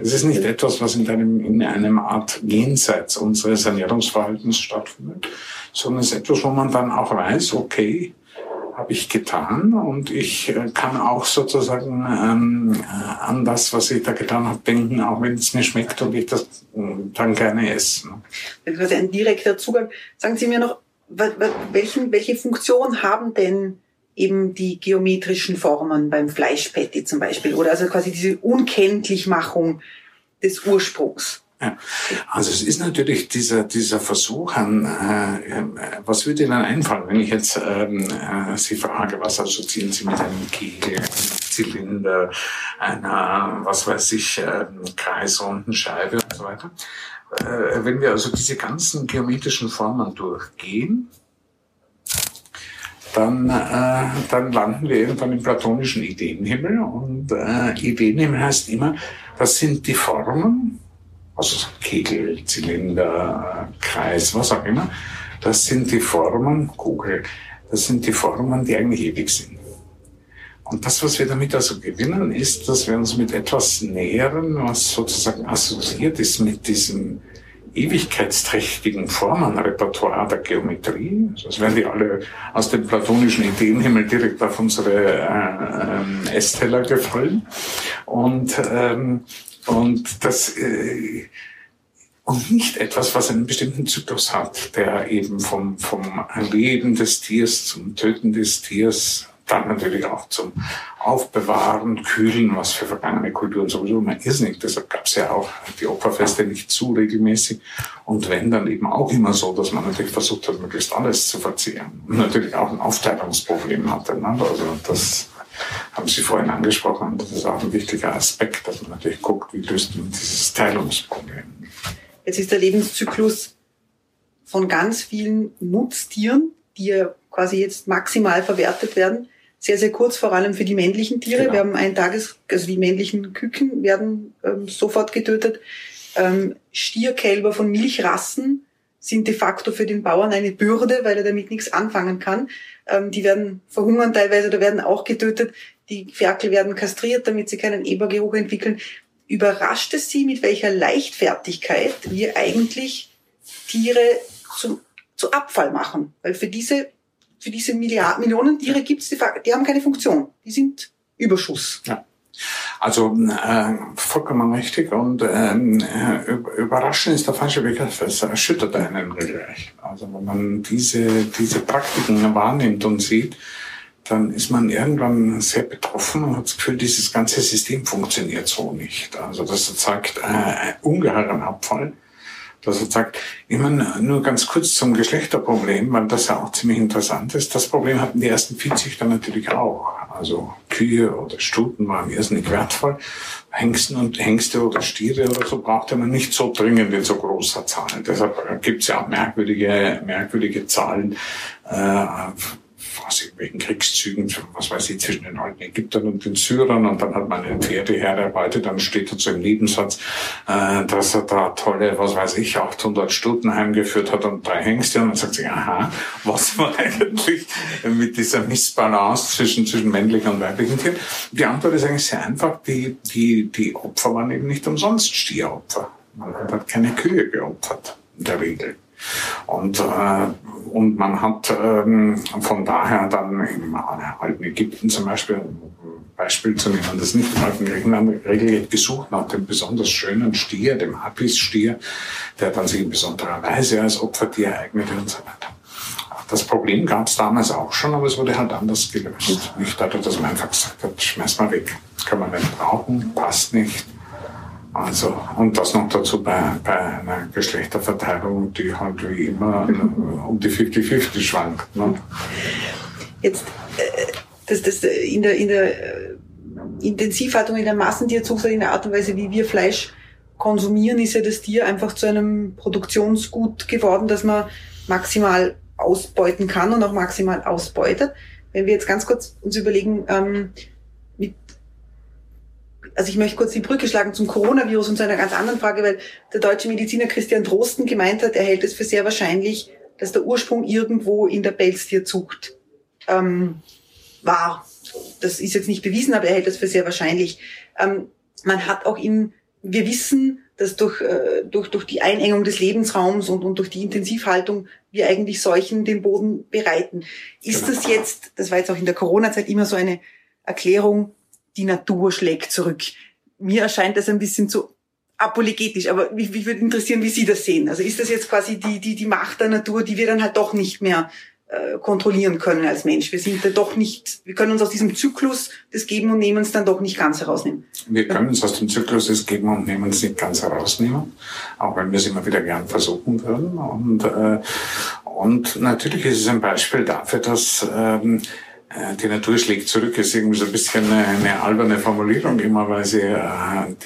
Es ist nicht etwas, was in einem, in einem Art Jenseits unseres Ernährungsverhaltens stattfindet, sondern es ist etwas, wo man dann auch weiß, okay, habe ich getan und ich äh, kann auch sozusagen ähm, äh, an das, was ich da getan habe, denken, auch wenn es mir schmeckt und ich das äh, dann gerne esse. Also ein direkter Zugang. Sagen Sie mir noch, welchen, welche Funktion haben denn eben die geometrischen Formen beim Fleischpatty zum Beispiel oder also quasi diese Unkenntlichmachung des Ursprungs. Ja. Also es ist natürlich dieser, dieser Versuch an, äh, äh, was würde Ihnen einfallen, wenn ich jetzt ähm, äh, Sie frage, was assoziieren Sie mit einem Kegel, einem Zylinder, einer, was weiß ich, äh, kreisrunden Scheibe und so weiter. Äh, wenn wir also diese ganzen geometrischen Formen durchgehen, dann, äh, dann landen wir irgendwann im platonischen Ideenhimmel. Und äh, Ideenhimmel heißt immer, das sind die Formen, also Kegel, Zylinder, Kreis, was auch immer, das sind die Formen, Kugel, das sind die Formen, die eigentlich ewig sind. Und das, was wir damit also gewinnen, ist, dass wir uns mit etwas nähern, was sozusagen assoziiert ist mit diesem ewigkeitsträchtigen Formenrepertoire der Geometrie. Also es werden die alle aus dem platonischen Ideenhimmel direkt auf unsere äh, äh, Essteller gefallen. Und, ähm, und das äh, und nicht etwas, was einen bestimmten Zyklus hat, der eben vom, vom Leben des Tiers zum Töten des Tiers dann natürlich auch zum Aufbewahren, Kühlen, was für vergangene Kulturen sowieso immer irrsinnig. Deshalb gab es ja auch die Opferfeste nicht zu regelmäßig. Und wenn, dann eben auch immer so, dass man natürlich versucht hat, möglichst alles zu verzehren. Und natürlich auch ein Aufteilungsproblem hatte. Ne? Also das haben Sie vorhin angesprochen. Das ist auch ein wichtiger Aspekt, dass man natürlich guckt, wie löst man dieses Teilungsproblem. Jetzt ist der Lebenszyklus von ganz vielen Nutztieren, die ja quasi jetzt maximal verwertet werden, sehr, sehr kurz, vor allem für die männlichen Tiere. Genau. Wir haben ein Tages, also die männlichen Küken werden ähm, sofort getötet. Ähm, Stierkälber von Milchrassen sind de facto für den Bauern eine Bürde, weil er damit nichts anfangen kann. Ähm, die werden verhungern teilweise oder werden auch getötet. Die Ferkel werden kastriert, damit sie keinen Ebergeruch entwickeln. Überrascht es Sie, mit welcher Leichtfertigkeit wir eigentlich Tiere zum, zu Abfall machen? Weil für diese für diese Milliarden, Millionen Tiere gibt es, die, die haben keine Funktion. Die sind Überschuss. Ja. Also äh, vollkommen richtig und ähm, äh, überraschend ist der falsche Begriff. Es erschüttert einen regelrecht. Also wenn man diese diese Praktiken wahrnimmt und sieht, dann ist man irgendwann sehr betroffen und hat das Gefühl, dieses ganze System funktioniert so nicht. Also das erzeugt äh, ungeheuren Abfall. Das sagt, ich meine, nur ganz kurz zum Geschlechterproblem, weil das ja auch ziemlich interessant ist. Das Problem hatten die ersten Viehzüchter natürlich auch. Also Kühe oder Stuten waren irrsinnig wertvoll. Hengsten und Hengste oder Stiere oder so brauchte man nicht so dringend in so großer Zahl. Deshalb gibt es ja auch merkwürdige, merkwürdige Zahlen. Äh, aus irgendwelchen Kriegszügen, was weiß ich, zwischen den alten Ägyptern und den Syrern und dann hat man einen Pferdeherr erbeutet, dann steht dazu im Nebensatz, äh, dass er da tolle, was weiß ich, 800 Stunden heimgeführt hat und drei Hengste und dann sagt sie, aha, was war eigentlich mit dieser Missbalance zwischen, zwischen männlichen und weiblichen Tieren? Die Antwort ist eigentlich sehr einfach, die, die, die Opfer waren eben nicht umsonst Stieropfer. Man hat keine Kühe geopfert, in der Regel. Und, äh, und man hat ähm, von daher dann im alten Ägypten zum Beispiel, Beispiel zu nehmen, das nicht im alten Griechenland regelrecht gesucht nach dem besonders schönen Stier, dem Apis-Stier, der dann sich in besonderer Weise als Opfertier eignete und so weiter. Das Problem gab es damals auch schon, aber es wurde halt anders gelöst. Nicht dadurch, dass man einfach gesagt hat, schmeiß mal weg. Kann man nicht brauchen, passt nicht. Also, und das noch dazu bei, bei einer Geschlechterverteilung, die halt wie immer um die 50-50 schwankt. Ne? Jetzt, äh, das, das in der, in der äh, Intensivhaltung, in der Massentierzucht, in der Art und Weise, wie wir Fleisch konsumieren, ist ja das Tier einfach zu einem Produktionsgut geworden, das man maximal ausbeuten kann und auch maximal ausbeutet. Wenn wir jetzt ganz kurz uns überlegen, ähm, also ich möchte kurz die Brücke schlagen zum Coronavirus und zu einer ganz anderen Frage, weil der deutsche Mediziner Christian Drosten gemeint hat, er hält es für sehr wahrscheinlich, dass der Ursprung irgendwo in der Pelztierzucht ähm, war. Das ist jetzt nicht bewiesen, aber er hält es für sehr wahrscheinlich. Ähm, man hat auch in, wir wissen, dass durch, äh, durch, durch die Einengung des Lebensraums und, und durch die Intensivhaltung wir eigentlich Seuchen den Boden bereiten. Ist genau. das jetzt, das war jetzt auch in der Corona-Zeit immer so eine Erklärung, die Natur schlägt zurück. Mir erscheint das ein bisschen zu apologetisch, aber mich, mich würde interessieren, wie Sie das sehen. Also ist das jetzt quasi die, die, die Macht der Natur, die wir dann halt doch nicht mehr äh, kontrollieren können als Mensch. Wir sind da doch nicht, wir können uns aus diesem Zyklus des Geben und Nehmens dann doch nicht ganz herausnehmen. Wir können uns aus dem Zyklus des Geben und Nehmens nicht ganz herausnehmen, auch wenn wir es immer wieder gern versuchen würden. Und, äh, und natürlich ist es ein Beispiel dafür, dass ähm, äh, die Natur schlägt zurück ist irgendwie so ein bisschen eine, eine alberne Formulierung immer, weil sie äh,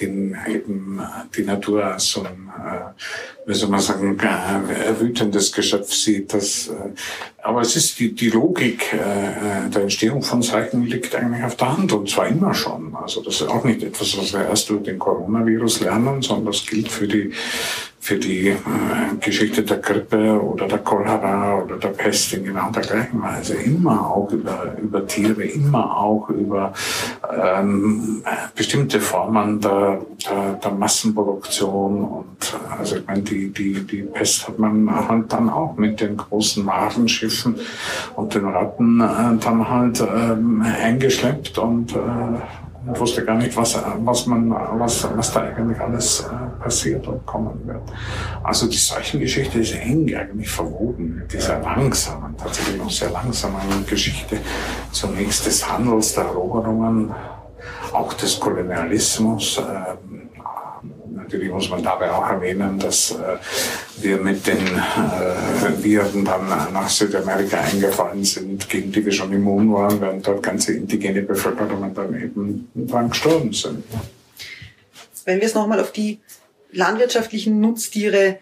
den, eben die Natur als so ein, äh, wie soll man sagen, äh, wütendes Geschöpf sieht. Das, äh, aber es ist die, die Logik äh, äh, der Entstehung von Seuchen liegt eigentlich auf der Hand und zwar immer schon. Also das ist auch nicht etwas, was wir erst durch den Coronavirus lernen, sondern das gilt für die für die äh, Geschichte der Grippe oder der Cholera oder der Pest in genau der gleichen Weise. Immer auch über, über Tiere, immer auch über ähm, bestimmte Formen der, der, der Massenproduktion. Und also ich meine, die, die, die Pest hat man halt dann auch mit den großen Warenschiffen und den Ratten äh, dann halt ähm, eingeschleppt und äh, und wusste gar nicht, was, was, man, was, was da eigentlich alles äh, passiert und kommen wird. Also die Seuchengeschichte ist eng eigentlich verwoben mit dieser langsamen, tatsächlich noch sehr langsamen Geschichte zunächst des Handels, der Eroberungen, auch des Kolonialismus, äh, Natürlich muss man dabei auch erwähnen, dass äh, wir mit den äh, Viren dann nach Südamerika eingefallen sind, gegen die wir schon immun waren, während dort ganze indigene Bevölkerungen dann eben dran gestorben sind. Wenn wir es nochmal auf die landwirtschaftlichen Nutztiere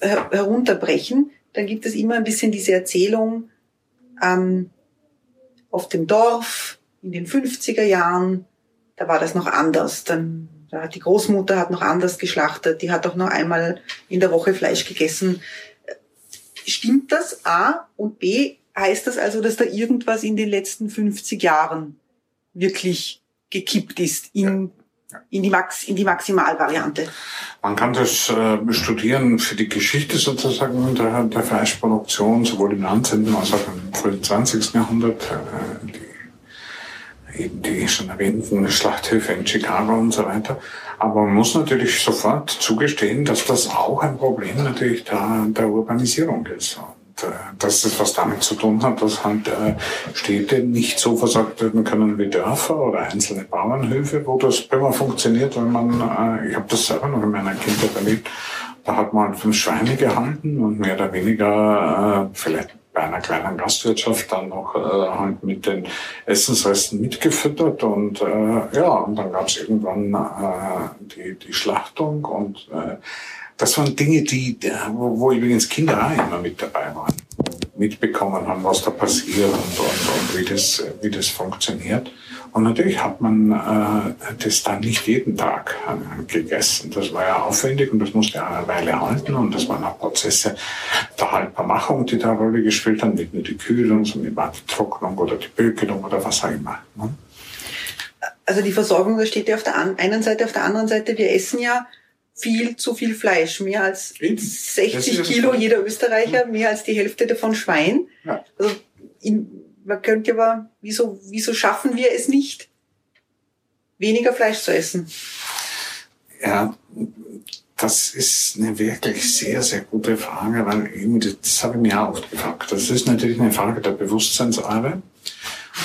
her herunterbrechen, dann gibt es immer ein bisschen diese Erzählung ähm, auf dem Dorf in den 50er Jahren, da war das noch anders. Dann die Großmutter hat noch anders geschlachtet, die hat auch noch einmal in der Woche Fleisch gegessen. Stimmt das? A und B heißt das also, dass da irgendwas in den letzten 50 Jahren wirklich gekippt ist in, in, die, Max, in die Maximalvariante? Man kann das äh, studieren für die Geschichte sozusagen der, der Fleischproduktion, sowohl im 19. als auch im frühen 20. Jahrhundert. Äh, eben die schon erwähnten Schlachthöfe in Chicago und so weiter. Aber man muss natürlich sofort zugestehen, dass das auch ein Problem natürlich der, der Urbanisierung ist. Und äh, dass das was damit zu tun hat, dass halt äh, Städte nicht so versorgt werden können wie Dörfer oder einzelne Bauernhöfe, wo das immer funktioniert, wenn man, äh, ich habe das selber noch in meiner Kindheit erlebt, da hat man fünf Schweine gehalten und mehr oder weniger äh, vielleicht bei einer kleinen Gastwirtschaft dann noch äh, halt mit den Essensresten mitgefüttert und äh, ja, und dann gab es irgendwann äh, die, die Schlachtung und äh, das waren Dinge, die, wo, wo übrigens Kinder auch immer mit dabei waren, mitbekommen haben, was da passiert und, und, und wie, das, wie das funktioniert. Und natürlich hat man äh, das dann nicht jeden Tag äh, gegessen. Das war ja aufwendig und das musste eine Weile halten und das waren auch Prozesse der Haltbarmachung, die da eine Rolle gespielt haben, nicht nur die Kühlung, sondern die Trocknung oder die Bökelung oder was auch immer. Ne? Also die Versorgung, da steht ja auf der einen Seite, auf der anderen Seite, wir essen ja viel zu viel Fleisch, mehr als 60 Kilo jeder Österreicher, mehr als die Hälfte davon Schwein. Ja. Also in, man könnte aber, wieso, wieso schaffen wir es nicht, weniger Fleisch zu essen? Ja, das ist eine wirklich sehr, sehr gute Frage, weil eben, das habe ich mir auch oft gefragt. Das ist natürlich eine Frage der Bewusstseinsarbeit.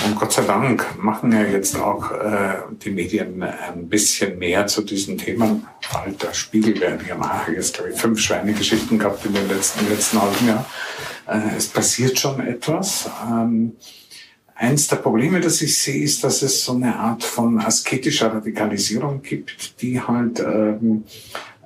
Und Gott sei Dank machen ja jetzt auch äh, die Medien ein bisschen mehr zu diesen Themen. Bald der Spiegel werden ja machen jetzt, glaube ich, fünf Schweinegeschichten gehabt in den letzten, letzten halben Jahr. Äh, es passiert schon etwas. Ähm, eins der Probleme, das ich sehe, ist, dass es so eine Art von asketischer Radikalisierung gibt, die halt ähm,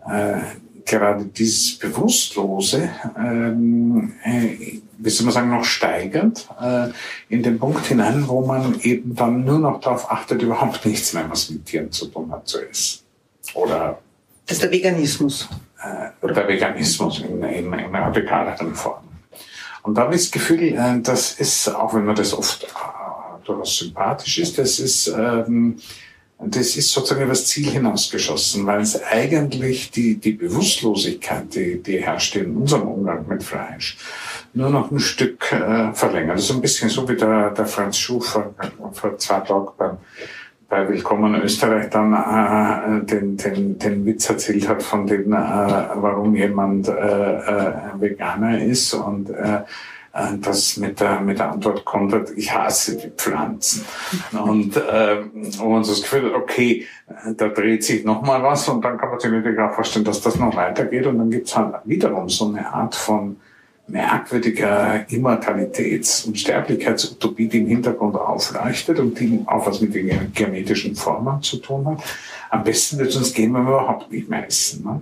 äh, gerade dieses Bewusstlose, ähm, äh, wie soll man sagen, noch steigert, äh, in den Punkt hinein, wo man eben dann nur noch darauf achtet, überhaupt nichts mehr, was mit Tieren zu tun hat, zu essen. Oder das ist der Veganismus. Äh, der Veganismus in, in, in radikaleren Form. Und da habe ich das Gefühl, äh, das ist, auch wenn man das oft äh, durchaus sympathisch ist, das ist, ähm, das ist sozusagen über das Ziel hinausgeschossen, weil es eigentlich die, die Bewusstlosigkeit, die, die herrscht in unserem Umgang mit Fleisch, nur noch ein Stück äh, verlängert. Das ist ein bisschen so wie der, der Franz Schufer vor zwei Tagen beim bei Willkommen Österreich dann äh, den, den, den Witz erzählt hat von dem, äh, warum jemand äh, äh, Veganer ist und äh, äh, das mit der, mit der Antwort kommt, ich hasse die Pflanzen. Und äh, wo man so das Gefühl hat, okay, da dreht sich nochmal was und dann kann man sich natürlich auch vorstellen, dass das noch weitergeht und dann gibt's halt wiederum so eine Art von merkwürdiger Immortalitäts- und Sterblichkeitsutopie, die im Hintergrund aufleuchtet und die auch was mit den geometrischen Formen zu tun hat. Am besten wird uns gehen, wenn wir überhaupt nicht mehr essen. Ne?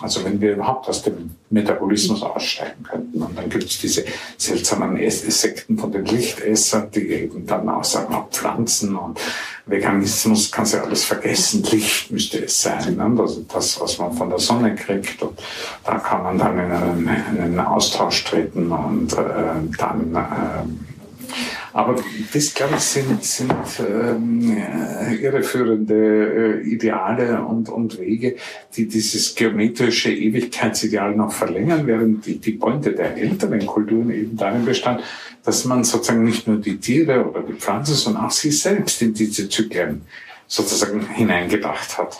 Also wenn wir überhaupt aus dem Metabolismus aussteigen könnten. Und dann gibt es diese seltsamen Sekten von den Lichtessern, die eben dann auch sagen, auch Pflanzen und Veganismus kannst du ja alles vergessen. Licht müsste es sein. Ne? Also das, was man von der Sonne kriegt. Und da kann man dann in einen, in einen Austausch treten und äh, dann äh, aber das, glaube ich, sind, sind ähm, äh, irreführende äh, Ideale und, und Wege, die dieses geometrische Ewigkeitsideal noch verlängern, während die, die Pointe der älteren Kulturen eben darin bestand, dass man sozusagen nicht nur die Tiere oder die Pflanzen, sondern auch sich selbst in diese Zyklen sozusagen hineingedacht hat.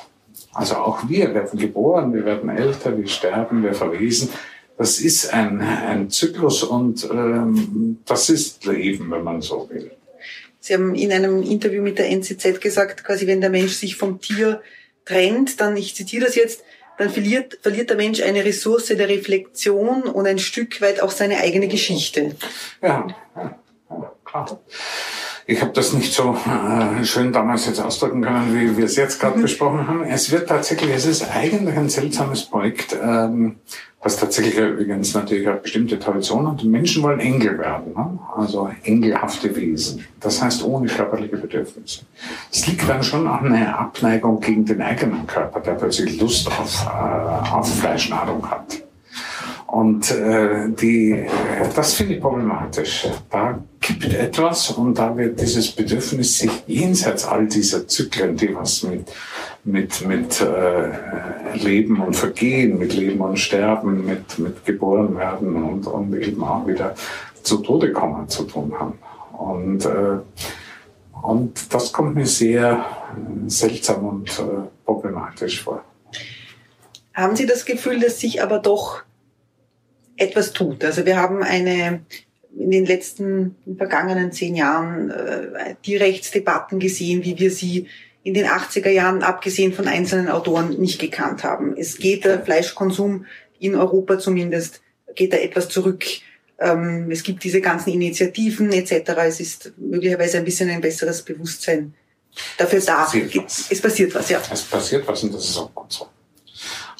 Also auch wir werden geboren, wir werden älter, wir sterben, wir verwesen. Das ist ein, ein Zyklus und ähm, das ist Leben, wenn man so will. Sie haben in einem Interview mit der NZZ gesagt, quasi wenn der Mensch sich vom Tier trennt, dann, ich zitiere das jetzt, dann verliert, verliert der Mensch eine Ressource der Reflexion und ein Stück weit auch seine eigene Geschichte. Ja, ja, ja klar. Ich habe das nicht so äh, schön damals jetzt ausdrücken können, wie wir es jetzt gerade mhm. besprochen haben. Es wird tatsächlich, es ist eigentlich ein seltsames Projekt. Ähm, was tatsächlich übrigens natürlich eine bestimmte Tradition hat. Menschen wollen Engel werden, ne? also engelhafte Wesen. Das heißt ohne körperliche Bedürfnisse. Es liegt dann schon an einer Abneigung gegen den eigenen Körper, der plötzlich Lust auf, äh, auf Fleischnahrung hat. Und äh, die, das finde ich problematisch. Da gibt etwas und da wird dieses Bedürfnis, sich jenseits all dieser Zyklen, die was mit, mit, mit äh, Leben und Vergehen, mit Leben und Sterben, mit, mit geboren werden und, und eben auch wieder zu Tode kommen zu tun haben. Und äh, Und das kommt mir sehr seltsam und äh, problematisch vor. Haben Sie das Gefühl, dass sich aber doch etwas tut? Also wir haben eine in den letzten in vergangenen zehn Jahren äh, die Rechtsdebatten gesehen, wie wir sie in den 80er Jahren, abgesehen von einzelnen Autoren, nicht gekannt haben. Es geht der Fleischkonsum in Europa zumindest, geht da etwas zurück. Ähm, es gibt diese ganzen Initiativen etc. Es ist möglicherweise ein bisschen ein besseres Bewusstsein dafür es da. Passiert es passiert was, ja. Es passiert was und das ist auch gut so.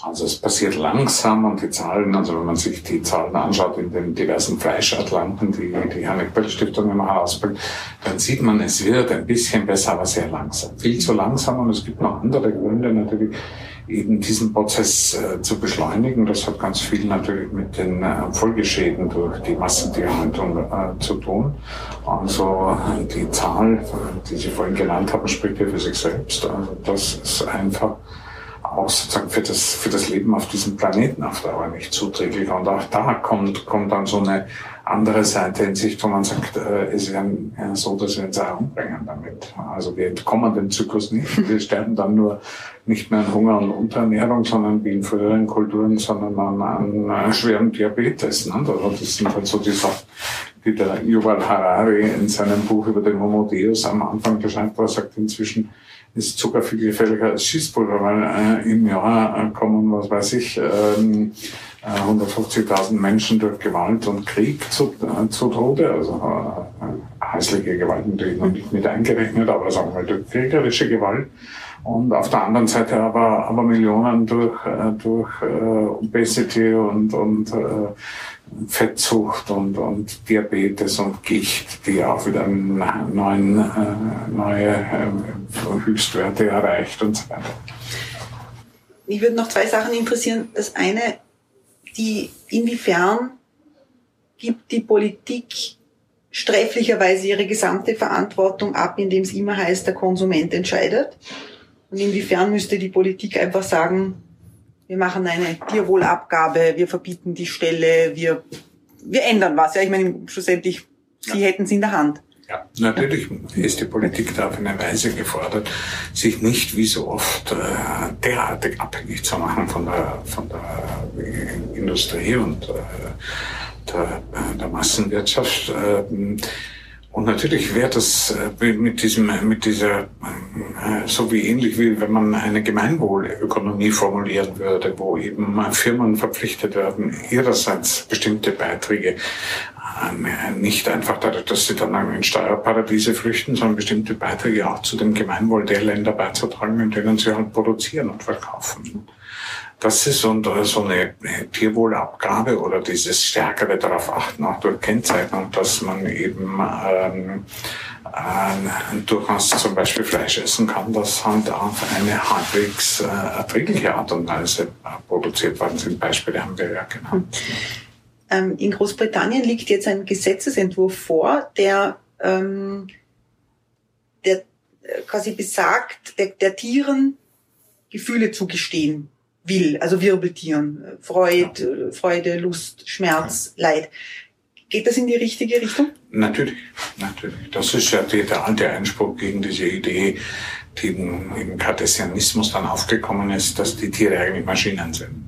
Also es passiert langsam und die Zahlen, also wenn man sich die Zahlen anschaut in den diversen Fleischatlanten, die die Hannibal-Stiftung immer herausbringt, dann sieht man, es wird ein bisschen besser, aber sehr langsam. Viel zu langsam und es gibt noch andere Gründe natürlich, eben diesen Prozess äh, zu beschleunigen. Das hat ganz viel natürlich mit den äh, Folgeschäden durch die Massentierhaltung äh, zu tun. Also die Zahl, die Sie vorhin genannt haben, spricht ja für sich selbst. Also das ist einfach auch sozusagen für das, für das Leben auf diesem Planeten auf Dauer nicht zuträglich. Und auch da kommt, kommt dann so eine andere Seite in Sicht, wo man sagt, äh, es ist ja so, dass wir uns auch umbringen damit. Also wir entkommen dem Zyklus nicht. Wir (laughs) sterben dann nur nicht mehr an Hunger und Unterernährung, sondern wie in früheren Kulturen, sondern an, an äh, schwerem Diabetes. Ne? Das sind halt so die Sachen, die der Yuval Harari in seinem Buch über den Homo Deus am Anfang beschreibt, wo er sagt, inzwischen ist Zucker viel gefährlicher als Schießpulver, weil äh, im Jahr äh, kommen, was weiß ich, ähm, äh, 150.000 Menschen durch Gewalt und Krieg zu, äh, zu Tode, also äh, häusliche Gewalt natürlich noch nicht mit eingerechnet, aber sagen wir durch kriegerische Gewalt. Und auf der anderen Seite aber, aber Millionen durch, äh, durch äh, Obesity und, und äh, Fettzucht und, und Diabetes und Gicht, die auch wieder neuen, äh, neue äh, Höchstwerte erreicht und so weiter. Mich würden noch zwei Sachen interessieren. Das eine, die, inwiefern gibt die Politik sträflicherweise ihre gesamte Verantwortung ab, indem es immer heißt, der Konsument entscheidet? Und inwiefern müsste die Politik einfach sagen, wir machen eine Tierwohlabgabe, wir verbieten die Stelle, wir, wir ändern was. Ja, ich meine, schlussendlich, Sie ja. hätten es in der Hand. Ja, natürlich ist die Politik da auf eine Weise gefordert, sich nicht wie so oft äh, derartig abhängig zu machen von der, von der äh, Industrie und äh, der, der Massenwirtschaft. Äh, und natürlich wäre das äh, mit diesem, mit dieser, äh, so wie ähnlich wie wenn man eine Gemeinwohlökonomie formulieren würde, wo eben Firmen verpflichtet werden, ihrerseits bestimmte Beiträge äh, nicht einfach dadurch, dass sie dann in Steuerparadiese flüchten, sondern bestimmte Beiträge auch zu dem Gemeinwohl der Länder beizutragen, in denen sie halt produzieren und verkaufen. Das ist so eine Tierwohlabgabe oder dieses stärkere darauf achten, auch durch Kennzeichnung, dass man eben ähm, äh, durchaus zum Beispiel Fleisch essen kann, das halt auf eine halbwegs äh, erträgliche Art und Weise äh, produziert worden sind. Beispiele haben wir ja genannt. Ähm, in Großbritannien liegt jetzt ein Gesetzesentwurf vor, der, ähm, der äh, quasi besagt, der, der Tieren Gefühle zugestehen will, also Wirbeltieren, Freude, ja. Freude, Lust, Schmerz, ja. Leid. Geht das in die richtige Richtung? Natürlich, natürlich. Das ist ja der alte Einspruch gegen diese Idee, die im Kartesianismus dann aufgekommen ist, dass die Tiere eigentlich Maschinen sind.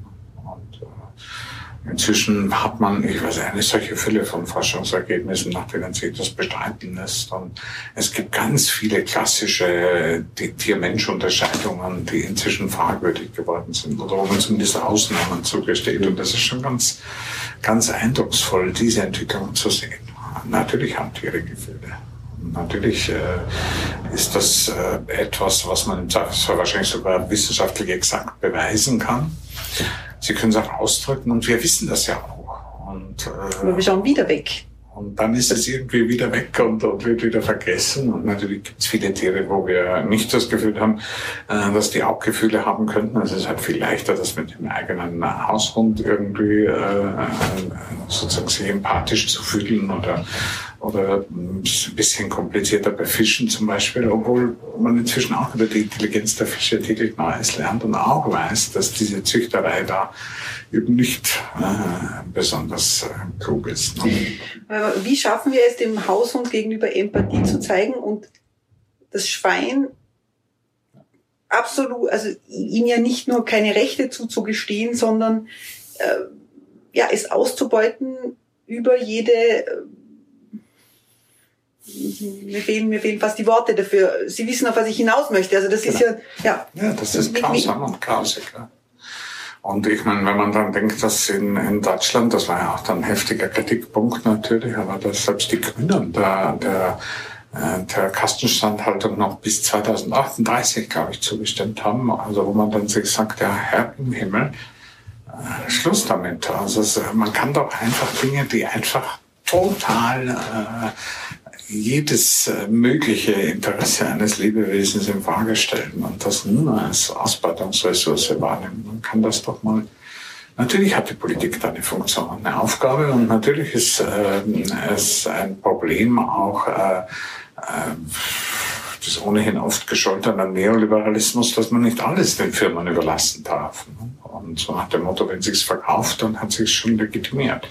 Inzwischen hat man, ich weiß eine solche Fülle von Forschungsergebnissen, nach denen sich das bestreiten lässt. Und es gibt ganz viele klassische Tier-Mensch-Unterscheidungen, die inzwischen fragwürdig geworden sind oder wo man zumindest Ausnahmen zugesteht. Und das ist schon ganz, ganz eindrucksvoll, diese Entwicklung zu sehen. Natürlich haben Tiere Gefühle. Natürlich äh, ist das äh, etwas, was man wahrscheinlich sogar wissenschaftlich exakt beweisen kann. Sie können es auch ausdrücken und wir wissen das ja auch. Und, äh, Aber wir schauen wieder weg. Und dann ist es irgendwie wieder weg und, und wird wieder vergessen. Und natürlich gibt es viele Tiere, wo wir nicht das Gefühl haben, äh, dass die auch Gefühle haben könnten. Also es ist halt viel leichter, das mit dem eigenen Haushund irgendwie äh, sozusagen sich empathisch zu fühlen oder oder ein bisschen komplizierter bei Fischen zum Beispiel, obwohl man inzwischen auch über die Intelligenz der Fische täglich Neues lernt und auch weiß, dass diese Züchterei da eben nicht äh, besonders äh, klug ist. Ne? Wie schaffen wir es, dem Haushund gegenüber Empathie zu zeigen und das Schwein absolut, also ihm ja nicht nur keine Rechte zuzugestehen, sondern äh, ja, es auszubeuten über jede äh, mir fehlen, mir fehlen fast die Worte dafür. Sie wissen, auf was ich hinaus möchte. Also das genau. ist ja, ja. Ja, das ist grausam und grausig. Ja. Und ich meine, wenn man dann denkt, dass in, in Deutschland, das war ja auch dann ein heftiger Kritikpunkt natürlich, aber dass selbst die Gründer der, der, äh, der Kastenstandhaltung noch bis 2038, glaube ich, zugestimmt haben. Also wo man dann sich sagt, ja, Herr im Himmel, äh, Schluss damit. Also es, man kann doch einfach Dinge, die einfach total äh, jedes äh, mögliche Interesse eines Lebewesens in Frage stellen und das nur als Ausbeutungsressource wahrnehmen. Man kann das doch mal. Natürlich hat die Politik da eine Funktion, eine Aufgabe und natürlich ist äh, es ein Problem auch äh, äh, des ohnehin oft gescholterten Neoliberalismus, dass man nicht alles den Firmen überlassen darf. Ne? Und so nach dem Motto, wenn sich's verkauft, dann hat sich's schon legitimiert.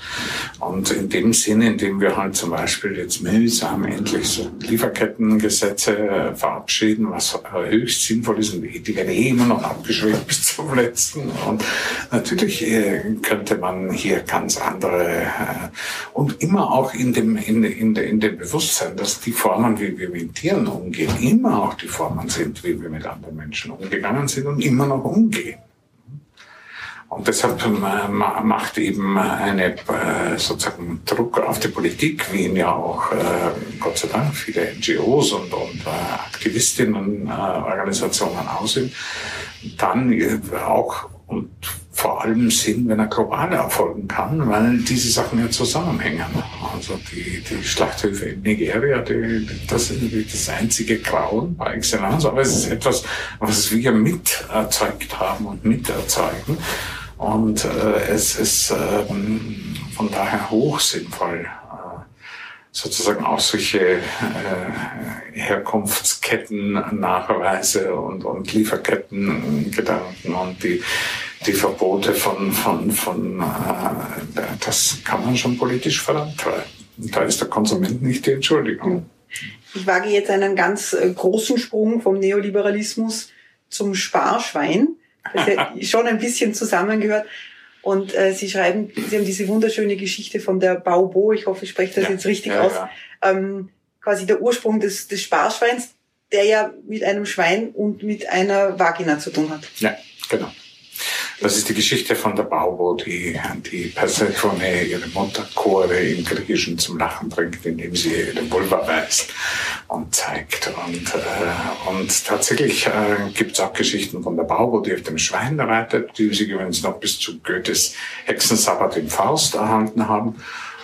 Und in dem Sinne, in dem wir halt zum Beispiel jetzt mühsam endlich so Lieferkettengesetze äh, verabschieden, was höchst sinnvoll ist, und die werden eh immer noch abgeschrieben (laughs) bis zum letzten. Und natürlich äh, könnte man hier ganz andere äh, und immer auch in dem, in, in, in dem Bewusstsein, dass die Formen, wie wir mit Tieren umgehen, immer auch die Formen sind, wie wir mit anderen Menschen umgegangen sind und immer noch umgehen. Und deshalb ähm, macht eben eine äh, sozusagen Druck auf die Politik, wie ihn ja auch äh, Gott sei Dank viele NGOs und, und äh, Aktivistinnen-Organisationen ausüben, dann auch und vor allem Sinn, wenn er global erfolgen kann, weil diese Sachen ja zusammenhängen. Also die, die Schlachthöfe in Nigeria, die, das ist das einzige Grauen bei Excellence, aber es ist etwas, was wir mit erzeugt haben und miterzeugen. Und äh, es ist äh, von daher hoch sinnvoll, äh, sozusagen auch solche äh, Herkunftsketten, Nachweise und, und Lieferkettengedanken und die, die Verbote von, von, von äh, das kann man schon politisch vorantreiben. Und da ist der Konsument nicht die Entschuldigung. Ich wage jetzt einen ganz äh, großen Sprung vom Neoliberalismus zum Sparschwein das ja (laughs) schon ein bisschen zusammengehört. Und äh, Sie schreiben, Sie haben diese wunderschöne Geschichte von der Baubo, ich hoffe, ich spreche das ja, jetzt richtig ja, aus. Ähm, quasi der Ursprung des, des Sparschweins, der ja mit einem Schwein und mit einer Vagina zu tun hat. Ja, genau. Das ist die Geschichte von der Baubo, die, die Persephone ihre Mutterchore im Griechischen zum Lachen bringt, indem sie ihre Vulva weist und zeigt. Und, äh, und tatsächlich äh, gibt es auch Geschichten von der Baubo, die auf dem Schwein reitet, die sie übrigens noch bis zu Goethes Hexensabbat im Faust erhalten haben.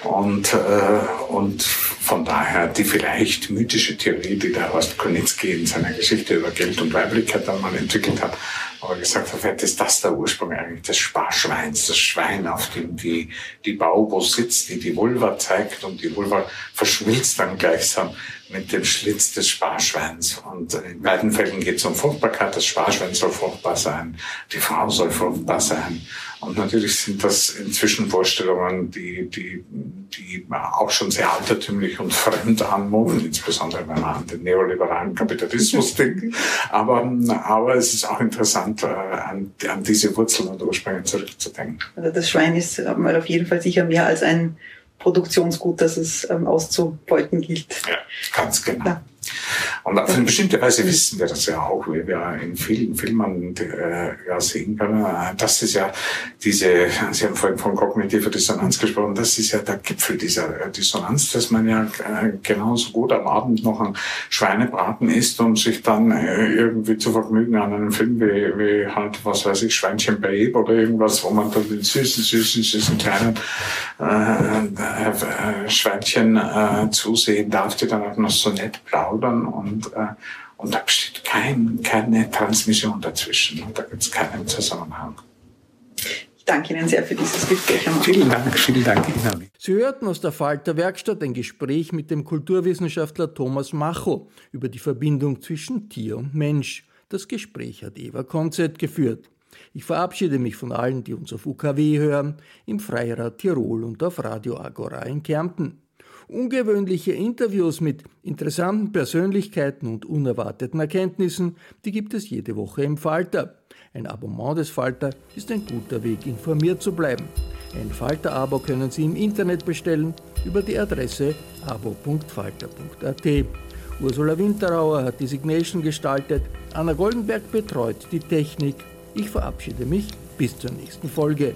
Und, äh, und von daher die vielleicht mythische Theorie, die der Horst Konitzki in seiner Geschichte über Geld und Weiblichkeit dann mal entwickelt hat, aber gesagt hat, vielleicht ist das der Ursprung eigentlich des Sparschweins, das Schwein, auf dem die, die Baubo sitzt, die die Vulva zeigt und die Vulva verschmilzt dann gleichsam mit dem Schlitz des Sparschweins. Und in beiden Fällen geht es um Fruchtbarkeit. Das Sparschwein soll fruchtbar sein, die Frau soll fruchtbar sein. Und natürlich sind das inzwischen Vorstellungen, die, die, die auch schon sehr altertümlich und fremd anmuten, insbesondere wenn man an den neoliberalen Kapitalismus (laughs) denkt. Aber, aber es ist auch interessant, äh, an, an diese Wurzeln und Ursprünge zurückzudenken. Also das Schwein ist mal auf jeden Fall sicher mehr als ein Produktionsgut, das es ähm, auszubeuten gilt. Ja, ganz genau. Ja. Und auf eine bestimmte Weise wissen wir das ja auch, wie wir in vielen Filmen äh, ja sehen können. Das ist ja diese, Sie haben vorhin von kognitiver Dissonanz gesprochen, das ist ja der Gipfel dieser äh, Dissonanz, dass man ja äh, genauso gut am Abend noch ein Schweinebraten isst und sich dann äh, irgendwie zu vergnügen an einem Film wie, wie halt, was weiß ich, Schweinchen Babe oder irgendwas, wo man dann den süßen, süßen, süßen kleinen äh, äh, Schweinchen äh, zusehen darf, die dann auch noch so nett plaudern und, äh, und da besteht kein, keine Transmission dazwischen und da gibt es keinen Zusammenhang. Ich danke Ihnen sehr für dieses Gespräch. Vielen Dank, vielen Dank Ihnen. Sie hörten aus der Falter Werkstatt ein Gespräch mit dem Kulturwissenschaftler Thomas Macho über die Verbindung zwischen Tier und Mensch. Das Gespräch hat Eva Konzert geführt. Ich verabschiede mich von allen, die uns auf UKW hören, im Freirad Tirol und auf Radio Agora in Kärnten. Ungewöhnliche Interviews mit interessanten Persönlichkeiten und unerwarteten Erkenntnissen, die gibt es jede Woche im Falter. Ein Abonnement des Falter ist ein guter Weg, informiert zu bleiben. Ein Falter-Abo können Sie im Internet bestellen über die Adresse abo.falter.at. Ursula Winterauer hat die Signation gestaltet, Anna Goldenberg betreut die Technik. Ich verabschiede mich bis zur nächsten Folge.